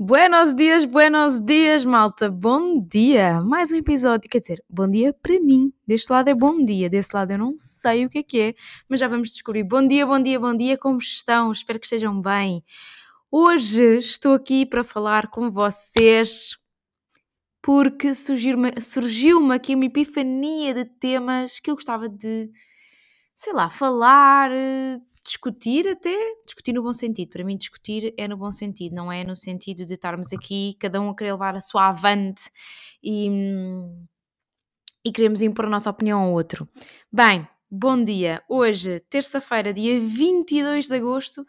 Buenos dias, buenos dias, malta. Bom dia. Mais um episódio. Quer dizer, bom dia para mim. Deste lado é bom dia, desse lado eu não sei o que é que é, mas já vamos descobrir. Bom dia, bom dia, bom dia. Como estão? Espero que estejam bem. Hoje estou aqui para falar com vocês porque surgiu-me surgiu aqui uma epifania de temas que eu gostava de, sei lá, falar, discutir até, discutir no bom sentido. Para mim, discutir é no bom sentido, não é no sentido de estarmos aqui, cada um a querer levar a sua avante e, e queremos impor a nossa opinião ao outro. Bem, bom dia. Hoje, terça-feira, dia 22 de agosto,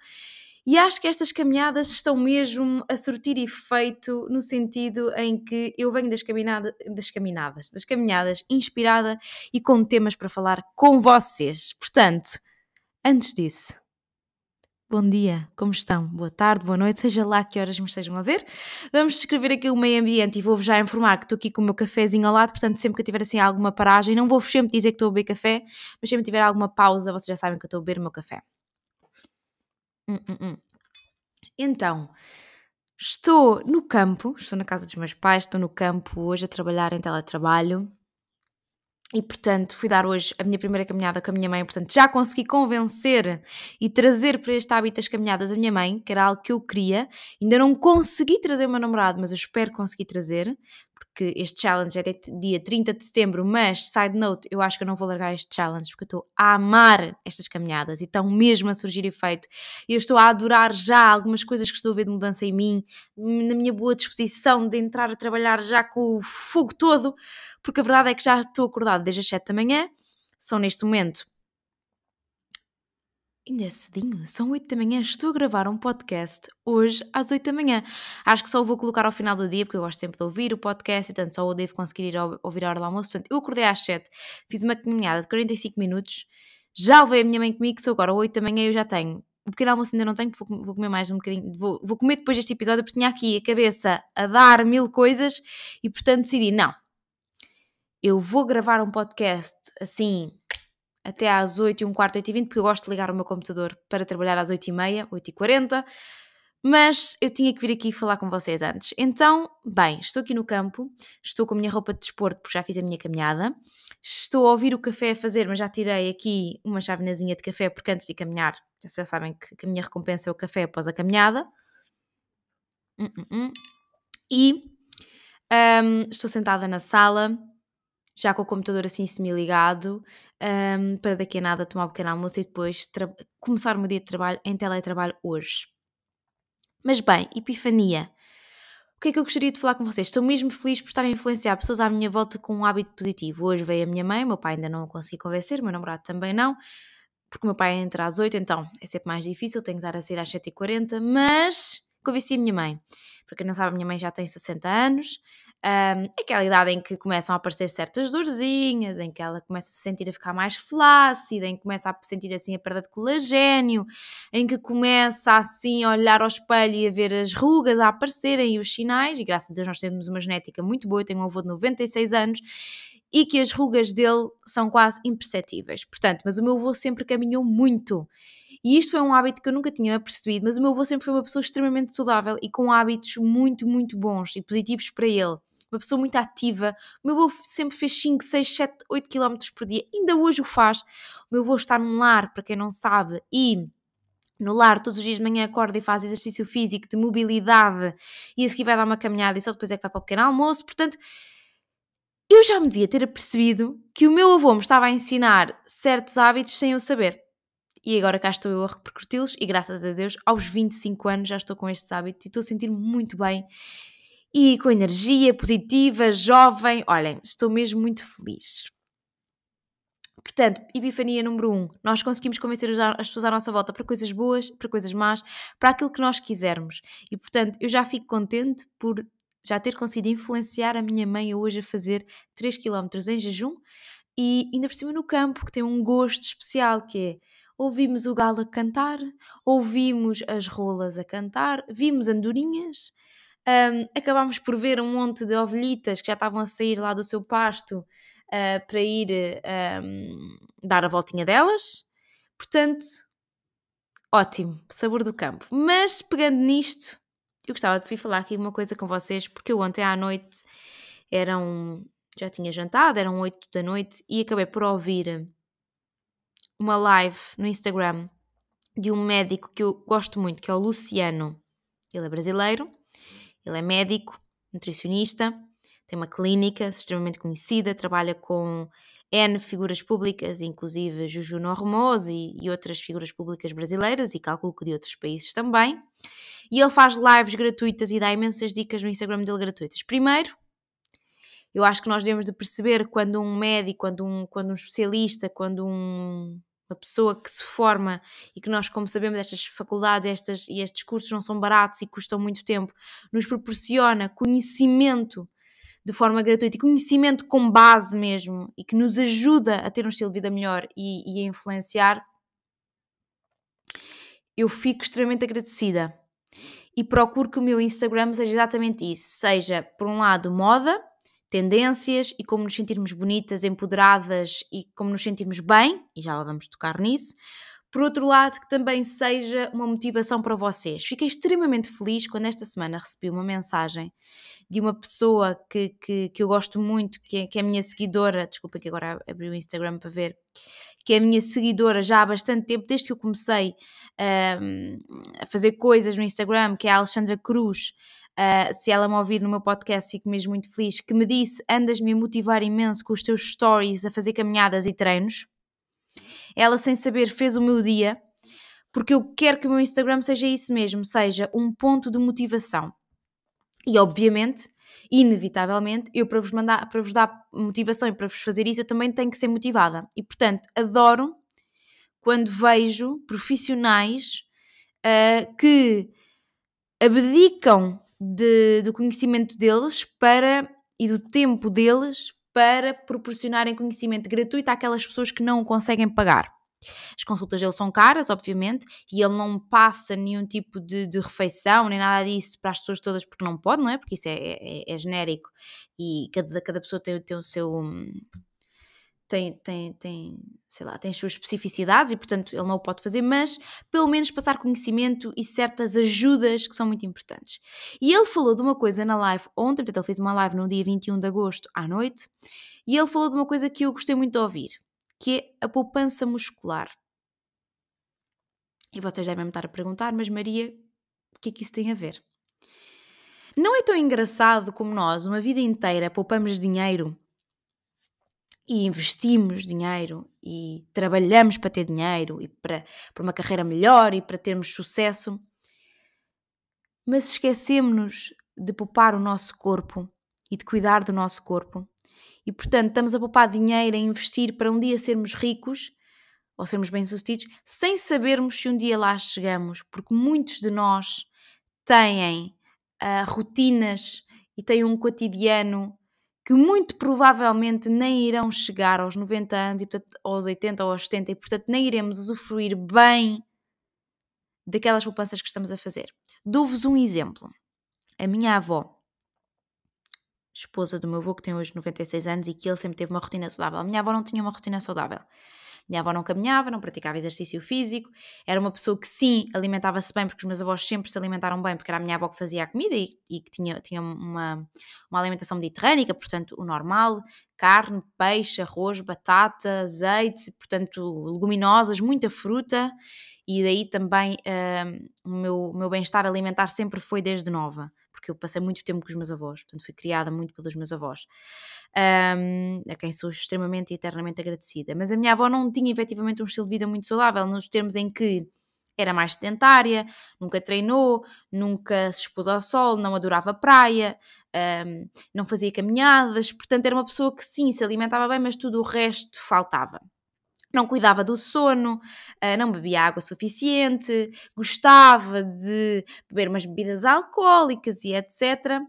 e acho que estas caminhadas estão mesmo a surtir efeito no sentido em que eu venho das, caminhada, das caminhadas, das caminhadas inspirada e com temas para falar com vocês. Portanto, Antes disso, bom dia, como estão? Boa tarde, boa noite, seja lá que horas me estejam a ver. Vamos descrever aqui o meio ambiente e vou-vos já informar que estou aqui com o meu cafezinho ao lado, portanto, sempre que eu tiver assim alguma paragem, não vou sempre dizer que estou a beber café, mas sempre que tiver alguma pausa, vocês já sabem que eu estou a beber o meu café. Hum, hum, hum. Então, estou no campo, estou na casa dos meus pais, estou no campo hoje a trabalhar em teletrabalho. E portanto, fui dar hoje a minha primeira caminhada com a minha mãe. Portanto, já consegui convencer e trazer para este hábito as caminhadas a minha mãe, que era algo que eu queria. Ainda não consegui trazer o meu namorado, mas eu espero conseguir trazer, porque este challenge é dia 30 de setembro. Mas, side note, eu acho que eu não vou largar este challenge, porque eu estou a amar estas caminhadas e estão mesmo a surgir efeito. E eu estou a adorar já algumas coisas que estou a ver de mudança em mim, na minha boa disposição de entrar a trabalhar já com o fogo todo porque a verdade é que já estou acordada desde as 7 da manhã, são neste momento. Ainda é cedinho, são 8 da manhã, estou a gravar um podcast hoje às 8 da manhã. Acho que só o vou colocar ao final do dia, porque eu gosto sempre de ouvir o podcast e, portanto, só o devo conseguir ir ouvir a hora do almoço. Portanto, eu acordei às 7, fiz uma caminhada de 45 minutos, já levei a minha mãe comigo, sou agora 8 da manhã eu já tenho. O pequeno almoço ainda não tenho, vou, vou comer mais um bocadinho, vou, vou comer depois deste episódio, porque tinha aqui a cabeça a dar mil coisas e, portanto, decidi, não, eu vou gravar um podcast assim até às 8 e um quarto, 8 e 20, porque eu gosto de ligar o meu computador para trabalhar às 8 e meia, 8 e 40, mas eu tinha que vir aqui falar com vocês antes. Então, bem, estou aqui no campo, estou com a minha roupa de desporto porque já fiz a minha caminhada, estou a ouvir o café a fazer, mas já tirei aqui uma chavenazinha de café porque antes de caminhar, já sabem que a minha recompensa é o café após a caminhada. Hum, hum, hum. E um, estou sentada na sala, já com o computador assim semi-ligado, um, para daqui a nada tomar um pequeno almoço e depois começar o meu dia de trabalho em teletrabalho hoje. Mas bem, epifania. O que é que eu gostaria de falar com vocês? Estou mesmo feliz por estar a influenciar pessoas à minha volta com um hábito positivo. Hoje veio a minha mãe, meu pai ainda não consegui convencer, meu namorado também não, porque meu pai entra às 8, então é sempre mais difícil, tenho que dar a sair às 7h40, mas convenci a minha mãe. Para quem não sabe, a minha mãe já tem 60 anos, um, aquela idade em que começam a aparecer certas dorzinhas, em que ela começa a se sentir a ficar mais flácida, em que começa a sentir assim a perda de colagênio, em que começa assim a olhar ao espelho e a ver as rugas a aparecerem e os sinais, e graças a Deus nós temos uma genética muito boa, eu tenho um avô de 96 anos, e que as rugas dele são quase imperceptíveis. Portanto, mas o meu avô sempre caminhou muito. E isto foi um hábito que eu nunca tinha percebido, mas o meu avô sempre foi uma pessoa extremamente saudável e com hábitos muito, muito bons e positivos para ele uma pessoa muito ativa. O meu avô sempre fez 5, 6, 7, 8 km por dia, ainda hoje o faz. O meu avô está num lar, para quem não sabe, e no lar, todos os dias de manhã acorda e faz exercício físico de mobilidade e a seguir vai dar uma caminhada e só depois é que vai para o pequeno almoço. Portanto, eu já me devia ter apercebido que o meu avô me estava a ensinar certos hábitos sem eu saber. E agora cá estou eu a repercuti-los e graças a Deus, aos 25 anos já estou com estes hábitos e estou a sentir-me muito bem e com energia positiva, jovem. Olhem, estou mesmo muito feliz. Portanto, epifania número um, nós conseguimos convencer as pessoas à nossa volta para coisas boas, para coisas más, para aquilo que nós quisermos. E portanto, eu já fico contente por já ter conseguido influenciar a minha mãe hoje a fazer 3 km em jejum e ainda por cima no campo, que tem um gosto especial, que é ouvimos o galo a cantar, ouvimos as rolas a cantar, vimos andorinhas, um, acabámos por ver um monte de ovelhitas que já estavam a sair lá do seu pasto uh, para ir um, dar a voltinha delas. Portanto, ótimo, sabor do campo. Mas pegando nisto, eu gostava de vir falar aqui uma coisa com vocês, porque eu ontem à noite eram. já tinha jantado, eram 8 da noite e acabei por ouvir uma live no Instagram de um médico que eu gosto muito, que é o Luciano. Ele é brasileiro, ele é médico, nutricionista, tem uma clínica extremamente conhecida, trabalha com N figuras públicas, inclusive Juju Normos e, e outras figuras públicas brasileiras e calculo que de outros países também. E ele faz lives gratuitas e dá imensas dicas no Instagram dele gratuitas. Primeiro, eu acho que nós devemos de perceber quando um médico, quando um, quando um especialista, quando um, uma pessoa que se forma e que nós, como sabemos, estas faculdades estas, e estes cursos não são baratos e custam muito tempo, nos proporciona conhecimento de forma gratuita e conhecimento com base mesmo e que nos ajuda a ter um estilo de vida melhor e, e a influenciar, eu fico extremamente agradecida. E procuro que o meu Instagram seja exatamente isso: seja, por um lado, moda, tendências e como nos sentirmos bonitas, empoderadas e como nos sentirmos bem, e já lá vamos tocar nisso. Por outro lado, que também seja uma motivação para vocês. Fiquei extremamente feliz quando esta semana recebi uma mensagem de uma pessoa que, que, que eu gosto muito, que é, que é a minha seguidora. Desculpa que agora abri o Instagram para ver. Que é a minha seguidora já há bastante tempo, desde que eu comecei um, a fazer coisas no Instagram, que é a Alexandra Cruz. Uh, se ela me ouvir no meu podcast, fico mesmo muito feliz. Que me disse: Andas-me a motivar imenso com os teus stories a fazer caminhadas e treinos. Ela, sem saber, fez o meu dia, porque eu quero que o meu Instagram seja isso mesmo, seja um ponto de motivação. E obviamente, inevitavelmente, eu para vos mandar, para vos dar motivação e para vos fazer isso, eu também tenho que ser motivada. E portanto, adoro quando vejo profissionais uh, que abdicam de, do conhecimento deles para e do tempo deles para proporcionarem conhecimento gratuito àquelas pessoas que não o conseguem pagar. As consultas dele são caras, obviamente, e ele não passa nenhum tipo de, de, refeição, nem nada disso para as pessoas todas, porque não pode, não é? Porque isso é, é, é genérico e cada, cada pessoa tem, tem o seu. Tem, tem, tem, sei lá, tem as suas especificidades e, portanto, ele não o pode fazer, mas pelo menos passar conhecimento e certas ajudas que são muito importantes. E ele falou de uma coisa na live ontem, portanto, ele fez uma live no dia 21 de agosto à noite, e ele falou de uma coisa que eu gostei muito de ouvir que é a poupança muscular. E vocês devem me estar a perguntar, mas Maria, o que é que isso tem a ver? Não é tão engraçado como nós, uma vida inteira, poupamos dinheiro e investimos dinheiro e trabalhamos para ter dinheiro e para, para uma carreira melhor e para termos sucesso, mas esquecemos-nos de poupar o nosso corpo e de cuidar do nosso corpo. E, portanto, estamos a poupar dinheiro, a investir para um dia sermos ricos ou sermos bem-sucedidos, sem sabermos se um dia lá chegamos, porque muitos de nós têm uh, rotinas e têm um cotidiano que muito provavelmente nem irão chegar aos 90 anos, e, portanto, aos 80 ou aos 70, e portanto nem iremos usufruir bem daquelas poupanças que estamos a fazer. Dou-vos um exemplo. A minha avó esposa do meu avô, que tem hoje 96 anos e que ele sempre teve uma rotina saudável. A minha avó não tinha uma rotina saudável. Minha avó não caminhava, não praticava exercício físico, era uma pessoa que sim alimentava-se bem, porque os meus avós sempre se alimentaram bem, porque era a minha avó que fazia a comida e, e que tinha, tinha uma, uma alimentação mediterrânica, portanto, o normal: carne, peixe, arroz, batata, azeite, portanto, leguminosas, muita fruta. E daí também uh, o meu, meu bem-estar alimentar sempre foi desde nova porque eu passei muito tempo com os meus avós, portanto fui criada muito pelos meus avós, um, a quem sou extremamente e eternamente agradecida. Mas a minha avó não tinha efetivamente um estilo de vida muito saudável, nos termos em que era mais sedentária, nunca treinou, nunca se expôs ao sol, não adorava praia, um, não fazia caminhadas, portanto era uma pessoa que sim, se alimentava bem, mas tudo o resto faltava não cuidava do sono, ah, não bebia água suficiente, gostava de beber umas bebidas alcoólicas e etc.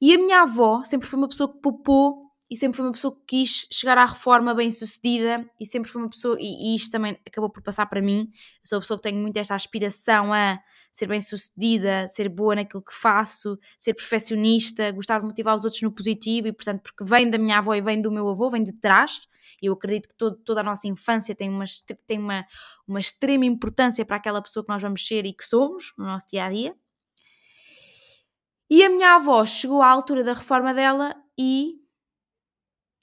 E a minha avó sempre foi uma pessoa que poupou e sempre foi uma pessoa que quis chegar à reforma bem sucedida e sempre foi uma pessoa, e, e isto também acabou por passar para mim. Eu sou uma pessoa que tenho muito esta aspiração a ser bem sucedida, ser boa naquilo que faço, ser perfeccionista, gostar de motivar os outros no positivo e, portanto, porque vem da minha avó e vem do meu avô, vem de trás. Eu acredito que todo, toda a nossa infância tem, uma, tem uma, uma extrema importância para aquela pessoa que nós vamos ser e que somos no nosso dia a dia. E a minha avó chegou à altura da reforma dela e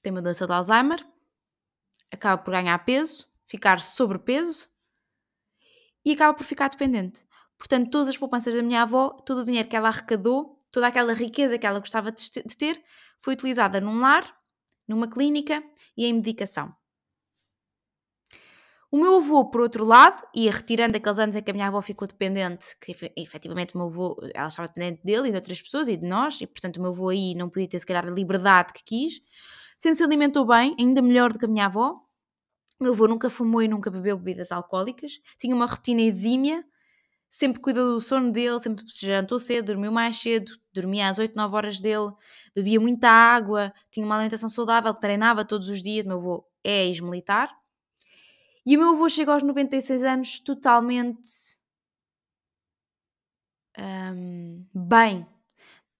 tem uma doença de Alzheimer, acaba por ganhar peso, ficar sobrepeso e acaba por ficar dependente. Portanto, todas as poupanças da minha avó, todo o dinheiro que ela arrecadou, toda aquela riqueza que ela gostava de ter, foi utilizada num lar, numa clínica e em medicação. O meu avô, por outro lado, ia retirando aqueles anos em que a minha avó ficou dependente, que efetivamente o meu avô, ela estava dependente dele e de outras pessoas e de nós, e portanto o meu avô aí não podia ter se calhar a liberdade que quis. Sempre se alimentou bem, ainda melhor do que a minha avó. O meu avô nunca fumou e nunca bebeu bebidas alcoólicas, tinha uma rotina exímia, sempre cuidou do sono dele, sempre jantou cedo, dormiu mais cedo, dormia às 8, 9 horas dele, bebia muita água, tinha uma alimentação saudável, treinava todos os dias. O meu avô é ex-militar e o meu avô chega aos 96 anos totalmente um, bem.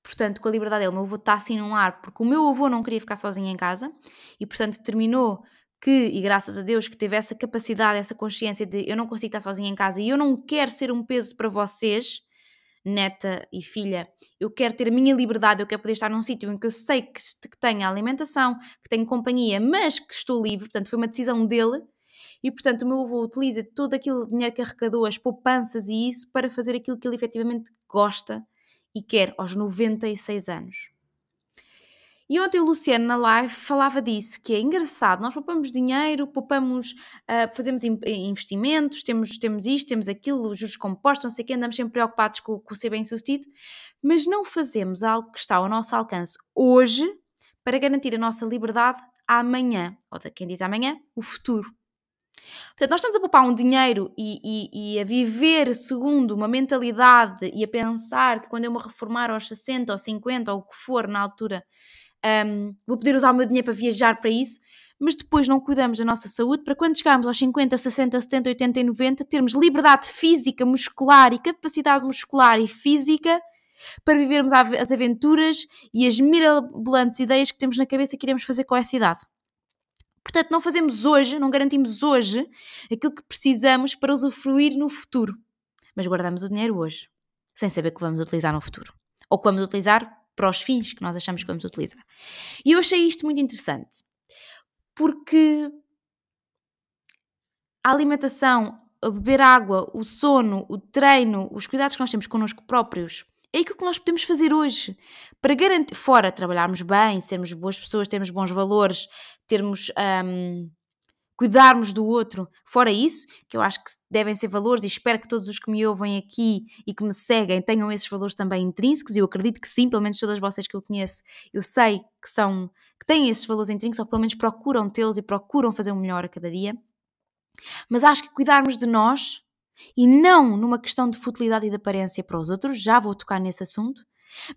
Portanto, com a liberdade dele, o meu avô está assim num lar, porque o meu avô não queria ficar sozinho em casa e, portanto, determinou que, e graças a Deus, que teve essa capacidade, essa consciência de eu não consigo estar sozinha em casa e eu não quero ser um peso para vocês, neta e filha, eu quero ter a minha liberdade, eu quero poder estar num sítio em que eu sei que, que tenho alimentação, que tenho companhia, mas que estou livre, portanto, foi uma decisão dele. E, portanto, o meu avô utiliza todo aquele dinheiro que arrecadou, as poupanças e isso, para fazer aquilo que ele efetivamente gosta e quer aos 96 anos. E ontem o Luciano na live falava disso, que é engraçado, nós poupamos dinheiro, poupamos, uh, fazemos investimentos, temos, temos isto, temos aquilo, juros compostos, não sei o quê, andamos sempre preocupados com, com ser bem sucedido, mas não fazemos algo que está ao nosso alcance hoje para garantir a nossa liberdade amanhã, ou de quem diz amanhã, o futuro. Portanto, nós estamos a poupar um dinheiro e, e, e, a viver segundo uma mentalidade e a pensar que quando eu me reformar aos 60 ou 50 ou o que for na altura, um, vou poder usar o meu dinheiro para viajar para isso, mas depois não cuidamos da nossa saúde para quando chegarmos aos 50, 60, 70, 80 e 90 termos liberdade física, muscular e capacidade muscular e física para vivermos as aventuras e as mirabolantes ideias que temos na cabeça que iremos fazer com essa idade. Portanto, não fazemos hoje, não garantimos hoje aquilo que precisamos para usufruir no futuro, mas guardamos o dinheiro hoje, sem saber que vamos utilizar no futuro. Ou que vamos utilizar para os fins que nós achamos que vamos utilizar. E eu achei isto muito interessante, porque a alimentação, a beber água, o sono, o treino, os cuidados que nós temos connosco próprios, é aquilo que nós podemos fazer hoje para garantir, fora trabalharmos bem, sermos boas pessoas, termos bons valores, termos. Um, cuidarmos do outro, fora isso, que eu acho que devem ser valores e espero que todos os que me ouvem aqui e que me seguem tenham esses valores também intrínsecos, e eu acredito que sim, pelo menos todas vocês que eu conheço, eu sei que são, que têm esses valores intrínsecos, ou pelo menos procuram tê-los e procuram fazer o melhor a cada dia. Mas acho que cuidarmos de nós e não numa questão de futilidade e de aparência para os outros, já vou tocar nesse assunto,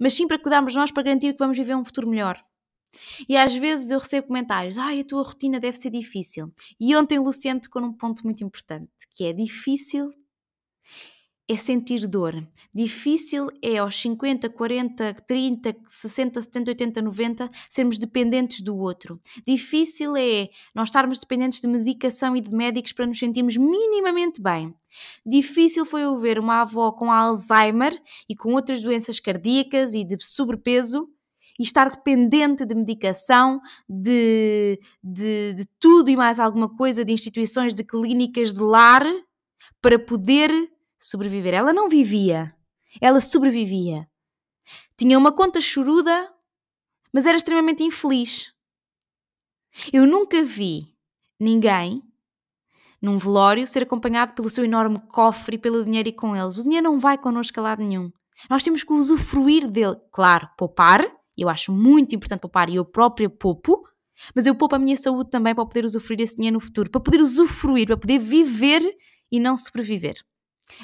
mas sim para cuidarmos de nós para garantir que vamos viver um futuro melhor. E às vezes eu recebo comentários, ai, a tua rotina deve ser difícil. E ontem o Luciano tocou num ponto muito importante, que é difícil é sentir dor. Difícil é aos 50, 40, 30, 60, 70, 80, 90 sermos dependentes do outro. Difícil é nós estarmos dependentes de medicação e de médicos para nos sentirmos minimamente bem. Difícil foi eu ver uma avó com Alzheimer e com outras doenças cardíacas e de sobrepeso e estar dependente de medicação, de, de, de tudo e mais alguma coisa, de instituições, de clínicas, de lar, para poder sobreviver. Ela não vivia, ela sobrevivia. Tinha uma conta choruda, mas era extremamente infeliz. Eu nunca vi ninguém num velório ser acompanhado pelo seu enorme cofre e pelo dinheiro e com eles. O dinheiro não vai connosco a lado nenhum. Nós temos que usufruir dele. Claro, poupar, eu acho muito importante poupar e eu própria poupo, mas eu poupo a minha saúde também para poder usufruir esse dinheiro no futuro, para poder usufruir, para poder viver e não sobreviver.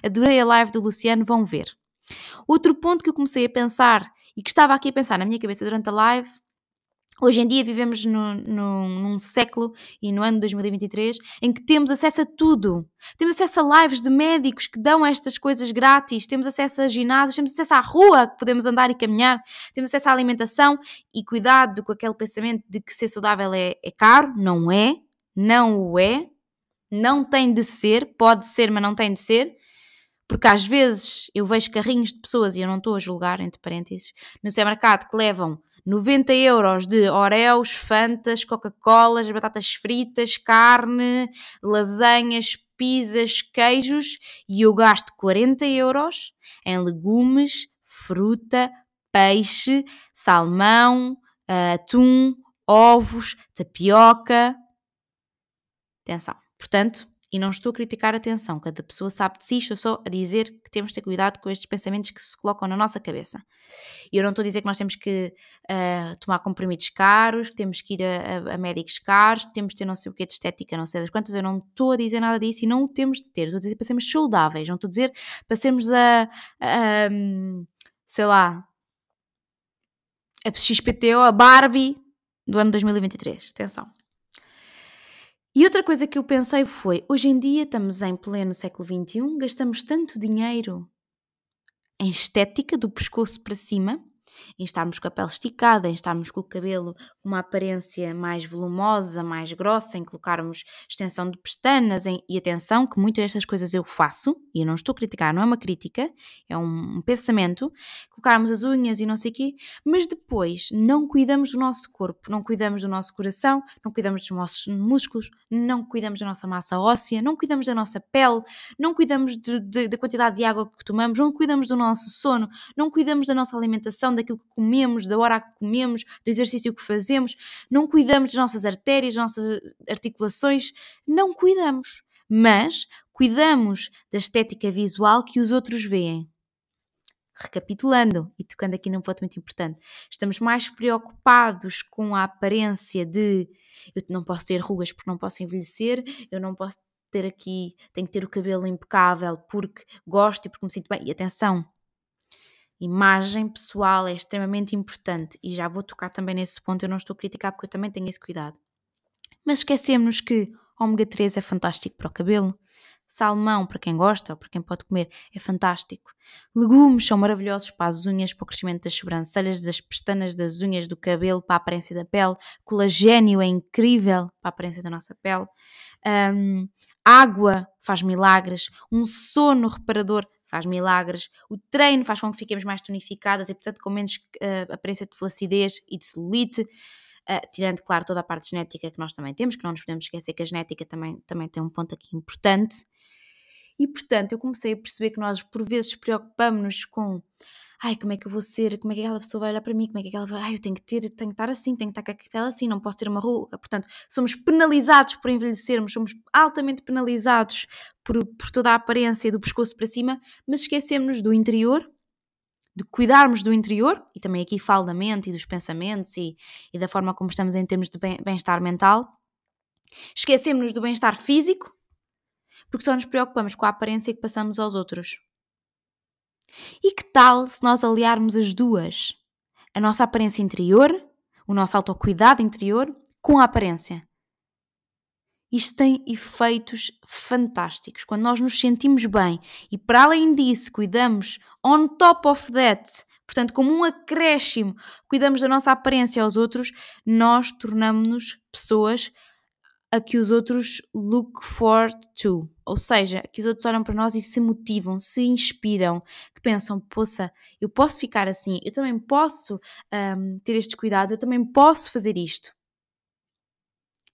Adorei a live do Luciano, vão ver. Outro ponto que eu comecei a pensar e que estava aqui a pensar na minha cabeça durante a live Hoje em dia vivemos no, no, num século e no ano 2023 em que temos acesso a tudo. Temos acesso a lives de médicos que dão estas coisas grátis, temos acesso a ginásios, temos acesso à rua que podemos andar e caminhar, temos acesso à alimentação e cuidado com aquele pensamento de que ser saudável é, é caro. Não é, não o é, não tem de ser, pode ser, mas não tem de ser Porque às vezes eu vejo carrinhos de pessoas, e eu não estou a julgar, entre parênteses, no supermercado que levam 90 euros de Oreos, Fantas, Coca-Colas, batatas fritas, carne, lasanhas, pizzas, queijos e eu gasto 40 euros em legumes, fruta, peixe, salmão, atum, ovos, tapioca. Atenção. Portanto, e não estou a criticar atenção, cada pessoa sabe de si, estou só a dizer que temos de ter cuidado com estes pensamentos que se colocam na nossa cabeça. E eu não estou a dizer que nós temos que uh, tomar comprimidos caros, que temos que ir a, a, a, médicos caros, que temos de ter não sei o que de estética, não sei das quantas, eu não estou a dizer nada disso e não o temos de ter. Estou a dizer para sermos saudáveis, não estou a dizer para sermos a, a, a sei lá, a XPTO, a Barbie do ano 2023. Atenção. E outra coisa que eu pensei foi: hoje em dia estamos em pleno século XXI, gastamos tanto dinheiro em estética do pescoço para cima em estarmos com a pele esticada, em estarmos com o cabelo com uma aparência mais volumosa, mais grossa, em colocarmos extensão de pestanas, em, e atenção que muitas destas coisas eu faço, e eu não estou a criticar, não é uma crítica, é um, um pensamento, colocarmos as unhas e não sei o quê, mas depois não cuidamos do nosso corpo, não cuidamos do nosso coração, não cuidamos dos nossos músculos, não cuidamos da nossa massa óssea, não cuidamos da nossa pele, não cuidamos da quantidade de água que tomamos, não cuidamos do nosso sono, não cuidamos da nossa alimentação, daquilo que comemos, da hora que comemos, do exercício que fazemos, não cuidamos das nossas artérias, das nossas articulações, não cuidamos. Mas cuidamos da estética visual que os outros veem. Recapitulando e tocando aqui num ponto muito importante, estamos mais preocupados com a aparência de eu não posso ter rugas porque não posso envelhecer, eu não posso ter aqui, tenho que ter o cabelo impecável porque gosto e porque me sinto bem. E atenção, imagem pessoal é extremamente importante e já vou tocar também nesse ponto, eu não estou a criticar porque eu também tenho esse cuidado. Mas esquecemos que ômega 3 é fantástico para o cabelo, salmão para quem gosta ou para quem pode comer é fantástico, legumes são maravilhosos para as unhas, para o crescimento das sobrancelhas, das pestanas, das unhas, do cabelo, para a aparência da pele, colagênio é incrível para a aparência da nossa pele, um, água faz milagres, um sono reparador faz milagres, o treino faz com que fiquemos mais tonificadas e, portanto, com menos uh, aparência de flacidez e de celulite. Uh, tirando, claro, toda a parte genética que nós também temos, que não nos podemos esquecer que a genética também, também tem um ponto aqui importante. E, portanto, eu comecei a perceber que nós, por vezes, preocupamos-nos com ai, como é que eu vou ser, como é que aquela pessoa vai olhar para mim, como é que ela vai, ai, eu tenho que ter, tenho que estar assim, tenho que estar com aquela assim, não posso ter uma ruga. Portanto, somos penalizados por envelhecermos, somos altamente penalizados por, por toda a aparência do pescoço para cima, mas esquecemos do interior, de cuidarmos do interior, e também aqui falo da mente e dos pensamentos e, e da forma como estamos em termos de bem-estar mental. Esquecemos do bem-estar físico, porque só nos preocupamos com a aparência que passamos aos outros. E que tal se nós aliarmos as duas? A nossa aparência interior, o nosso autocuidado interior, com a aparência. Isto tem efeitos fantásticos. Quando nós nos sentimos bem e, para além disso, cuidamos on top of that, portanto, como um acréscimo, cuidamos da nossa aparência aos outros, nós tornamos-nos pessoas a que os outros look forward to, ou seja, que os outros olham para nós e se motivam, se inspiram, que pensam, poça, eu posso ficar assim, eu também posso um, ter estes cuidados, eu também posso fazer isto.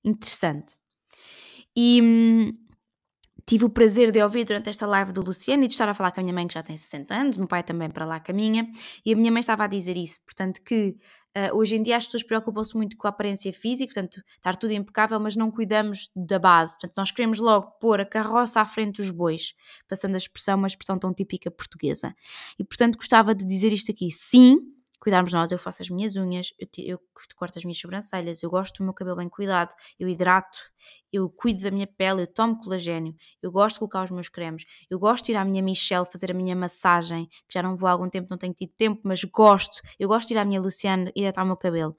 Interessante. E hum, tive o prazer de ouvir durante esta live do Luciano e de estar a falar com a minha mãe que já tem 60 anos, meu pai também para lá caminha, e a minha mãe estava a dizer isso, portanto que Uh, hoje em dia as pessoas preocupam-se muito com a aparência física, portanto, estar tudo impecável, mas não cuidamos da base. Portanto, nós queremos logo pôr a carroça à frente dos bois, passando a expressão, uma expressão tão típica portuguesa. E, portanto, gostava de dizer isto aqui. Sim, cuidarmos nós, eu faço as minhas unhas, eu, eu corto as minhas sobrancelhas, eu gosto do meu cabelo bem cuidado, eu hidrato, eu cuido da minha pele, eu tomo colagênio, eu gosto de colocar os meus cremes, eu gosto de ir à minha Michelle fazer a minha massagem, que já não vou há algum tempo, não tenho tido tempo, mas gosto, eu gosto de ir à minha Luciana e hidratar o meu cabelo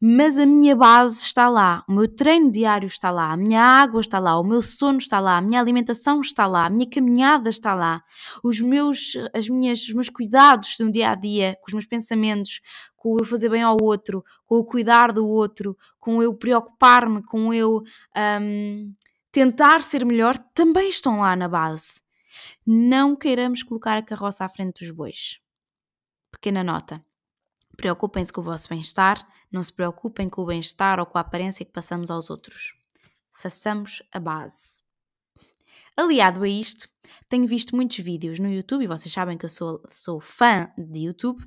mas a minha base está lá, o meu treino diário está lá, a minha água está lá, o meu sono está lá, a minha alimentação está lá, a minha caminhada está lá, os meus, as minhas, os meus cuidados no dia a dia, com os meus pensamentos, com eu fazer bem ao outro, com o cuidar do outro, com eu preocupar-me, com eu um, tentar ser melhor, também estão lá na base. Não queiramos colocar a carroça à frente dos bois. Pequena nota. Preocupem-se com o vosso bem-estar, não se preocupem com o bem-estar ou com a aparência que passamos aos outros. Façamos a base. Aliado a isto, tenho visto muitos vídeos no YouTube, e vocês sabem que eu sou, sou fã de YouTube,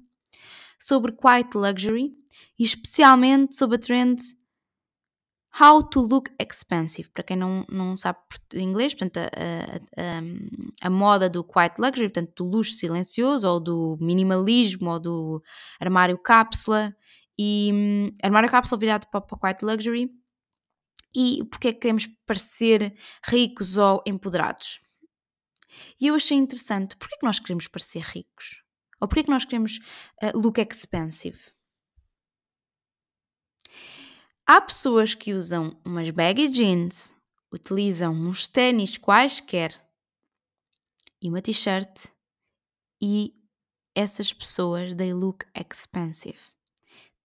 sobre quiet luxury e especialmente sobre a trend How to Look Expensive. Para quem não, não sabe inglês, portanto, a, a, a, a, moda do quiet luxury, portanto, do luxo silencioso, ou do minimalismo, ou do armário cápsula, e um, armário cápsula virado para, para quiet luxury. E porque é que queremos parecer ricos ou empoderados? E eu achei interessante, porquê é que nós queremos parecer ricos? Ou porquê é que nós queremos uh, look expensive? Há pessoas que usam umas baggy jeans, utilizam uns ténis quaisquer e uma t-shirt e essas pessoas they look expensive.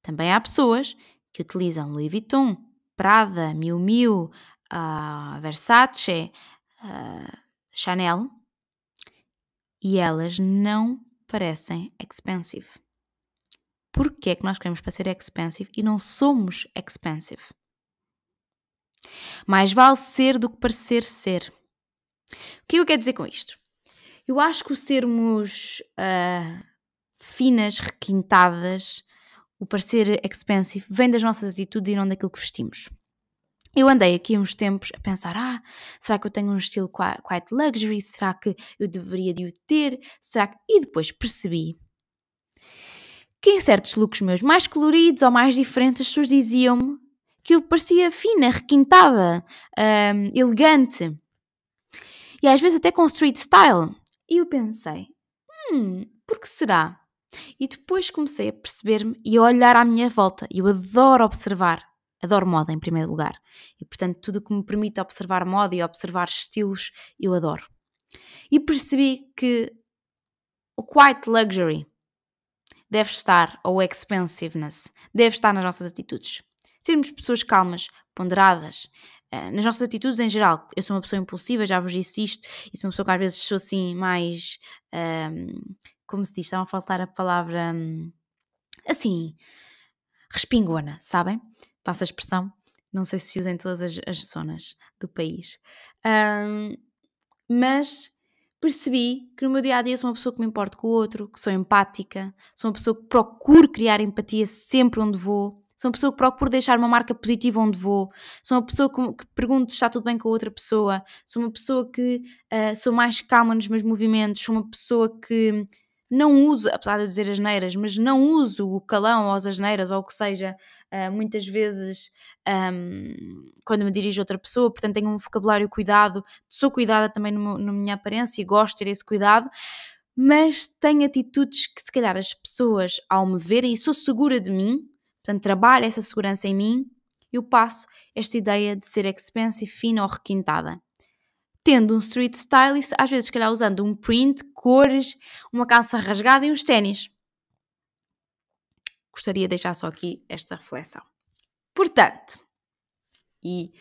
Também há pessoas que utilizam Louis Vuitton, Prada, Miu Miu, uh, Versace, uh, Chanel e elas não parecem expensive porque é que nós queremos parecer expensive e não somos expensive. Mais vale ser do que parecer ser. O que eu quero dizer com isto? Eu acho que o sermos uh, finas, requintadas, o parecer expensive, vem das nossas atitudes e não daquilo que vestimos. Eu andei aqui uns tempos a pensar: ah, será que eu tenho um estilo quite luxury? Será que eu deveria de o ter? Será que... E depois percebi que em certos looks meus mais coloridos ou mais diferentes as pessoas diziam-me que eu parecia fina, requintada, um, elegante e às vezes até com street style. E eu pensei, hum, por que será? E depois comecei a perceber-me e a olhar à minha volta. Eu adoro observar, adoro moda em primeiro lugar. E portanto, tudo que me permite observar moda e observar estilos, eu adoro. E percebi que o quiet luxury, deve estar, ou expensiveness, deve estar nas nossas atitudes. Sermos pessoas calmas, ponderadas, uh, nas nossas atitudes em geral. Eu sou uma pessoa impulsiva, já vos disse isto, e sou uma pessoa que às vezes sou assim mais. Uh, como se diz? Estava a faltar a palavra. Um, assim. respingona, sabem? Passa a expressão. Não sei se se usa em todas as, as zonas do país. Um, mas percebi que no meu dia a dia sou uma pessoa que me importa com o outro, que sou empática, sou uma pessoa que procuro criar empatia sempre onde vou, sou uma pessoa que procuro deixar uma marca positiva onde vou, sou uma pessoa que, que pergunto se está tudo bem com a outra pessoa, sou uma pessoa que uh, sou mais calma nos meus movimentos, sou uma pessoa que não uso, apesar de eu dizer as neiras, mas não uso o calão ou as asneiras ou o que seja uh, muitas vezes um, quando me dirijo a outra pessoa, portanto tenho um vocabulário cuidado, sou cuidada também na minha aparência e gosto de ter esse cuidado, mas tenho atitudes que se calhar as pessoas ao me verem e sou segura de mim, portanto trabalho essa segurança em mim, eu passo esta ideia de ser expensive, fina ou requintada tendo um street stylist, às vezes, se calhar, usando um print, cores, uma calça rasgada e uns ténis gostaria de deixar só aqui esta reflexão. Portanto, e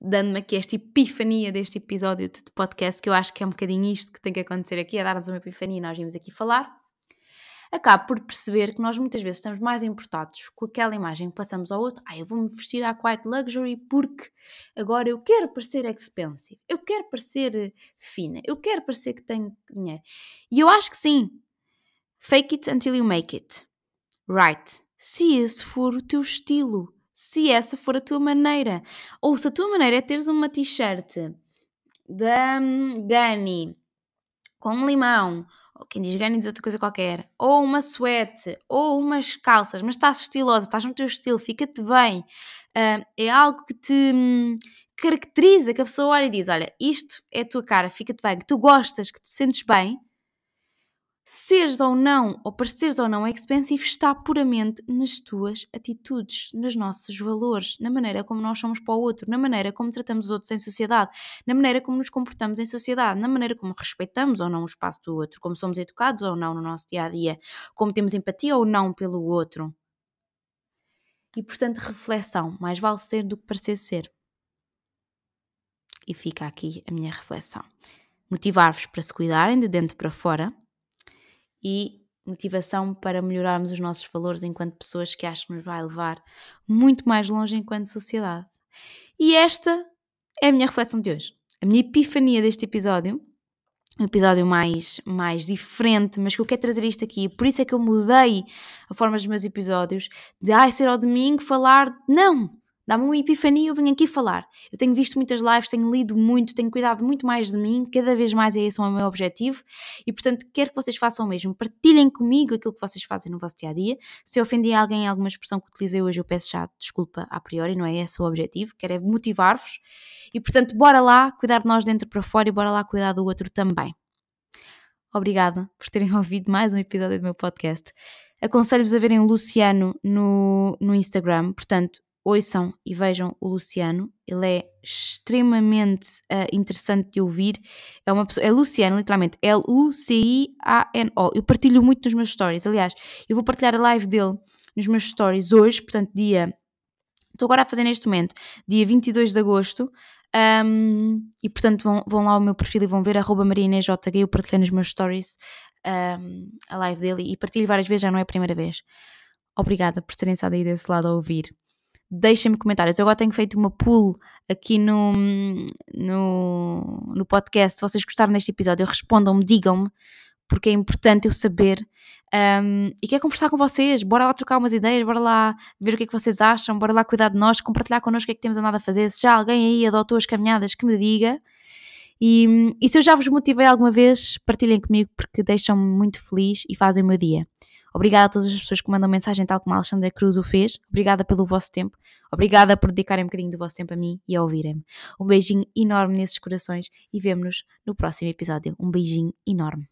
dando-me aqui esta epifania deste episódio de podcast, que eu acho que é um bocadinho isto que tem que acontecer aqui, é dar-nos uma epifania e nós vimos aqui falar, acabo por perceber que nós muitas vezes estamos mais importados com aquela imagem que passamos ao outro. Ah, eu vou-me vestir à quiet luxury porque agora eu quero parecer expensive, eu quero parecer fina, eu quero parecer que tenho dinheiro. E eu acho que sim. Fake it until you make it right. Se esse for o teu estilo, se essa for a tua maneira, ou se a tua maneira é teres uma t-shirt da um, Gani com limão, ou quem diz Gani diz outra coisa qualquer, ou uma suete, ou umas calças, mas estás estilosa, estás no teu estilo, fica-te bem, uh, é algo que te um, caracteriza, que a pessoa olha e diz: Olha, isto é a tua cara, fica-te bem, que tu gostas, que tu sentes bem seres ou não, ou pareceres ou não expensive, está puramente nas tuas atitudes, nos nossos valores, na maneira como nós somos para o outro, na maneira como tratamos os outros em sociedade, na maneira como nos comportamos em sociedade, na maneira como respeitamos ou não o espaço do outro, como somos educados ou não no nosso dia a dia, como temos empatia ou não pelo outro. E portanto, reflexão, mais vale ser do que parecer ser. E fica aqui a minha reflexão. motivar-vos para se cuidarem de dentro para fora e motivação para melhorarmos os nossos valores enquanto pessoas que acho que nos vai levar muito mais longe enquanto sociedade. E esta é a minha reflexão de hoje. A minha epifania deste episódio um episódio mais, mais diferente, mas que eu quero trazer isto aqui. Por isso é que eu mudei a forma dos meus episódios de ai, ser ao domingo falar. Não! Dá-me uma epifania, eu venho aqui falar. Eu tenho visto muitas lives, tenho lido muito, tenho cuidado muito mais de mim, cada vez mais é esse o meu objetivo e, portanto, quero que vocês façam o mesmo. Partilhem comigo aquilo que vocês fazem no vosso dia a dia. Se eu ofendi alguém em alguma expressão que utilizei hoje, eu peço já desculpa a priori, não é esse o objetivo, quero é motivar-vos e, portanto, bora lá cuidar de nós dentro para fora e bora lá cuidar do outro também. Obrigada por terem ouvido mais um episódio do meu podcast. Aconselho-vos a verem Luciano no, no Instagram, portanto, ouçam e vejam o Luciano, ele é extremamente uh, interessante de ouvir. É uma pessoa, é Luciano, literalmente, L-U-C-I-A-N-O. Eu partilho muito nos meus stories. Aliás, eu vou partilhar a live dele nos meus stories hoje, portanto, dia. Estou agora a fazer neste momento, dia 22 de agosto. Um, e portanto vão, vão lá ao meu perfil e vão ver arroba eu partilhei nos meus stories um, a live dele e partilho várias vezes, já não é a primeira vez. Obrigada por terem estado aí desse lado a ouvir deixem-me comentários. Eu agora tenho feito uma pool aqui no, no, no podcast. Se vocês gostaram deste episódio, respondam-me, digam-me, porque é importante eu saber. Um, e quero conversar com vocês. Bora lá trocar umas ideias, bora lá ver o que é que vocês acham, bora lá cuidar de nós, compartilhar connosco o que é que temos andado a fazer. Se já alguém aí adotou as caminhadas, que me diga. E, e se eu já vos motivei alguma vez, partilhem comigo porque deixam-me muito feliz e fazem o meu dia. Obrigada a todas as pessoas que mandam mensagem, tal como a Alexandra Cruz o fez. Obrigada pelo vosso tempo. Obrigada por dedicarem um bocadinho do vosso tempo a mim e a ouvirem-me. Um beijinho enorme nesses corações e vemo-nos no próximo episódio. Um beijinho enorme.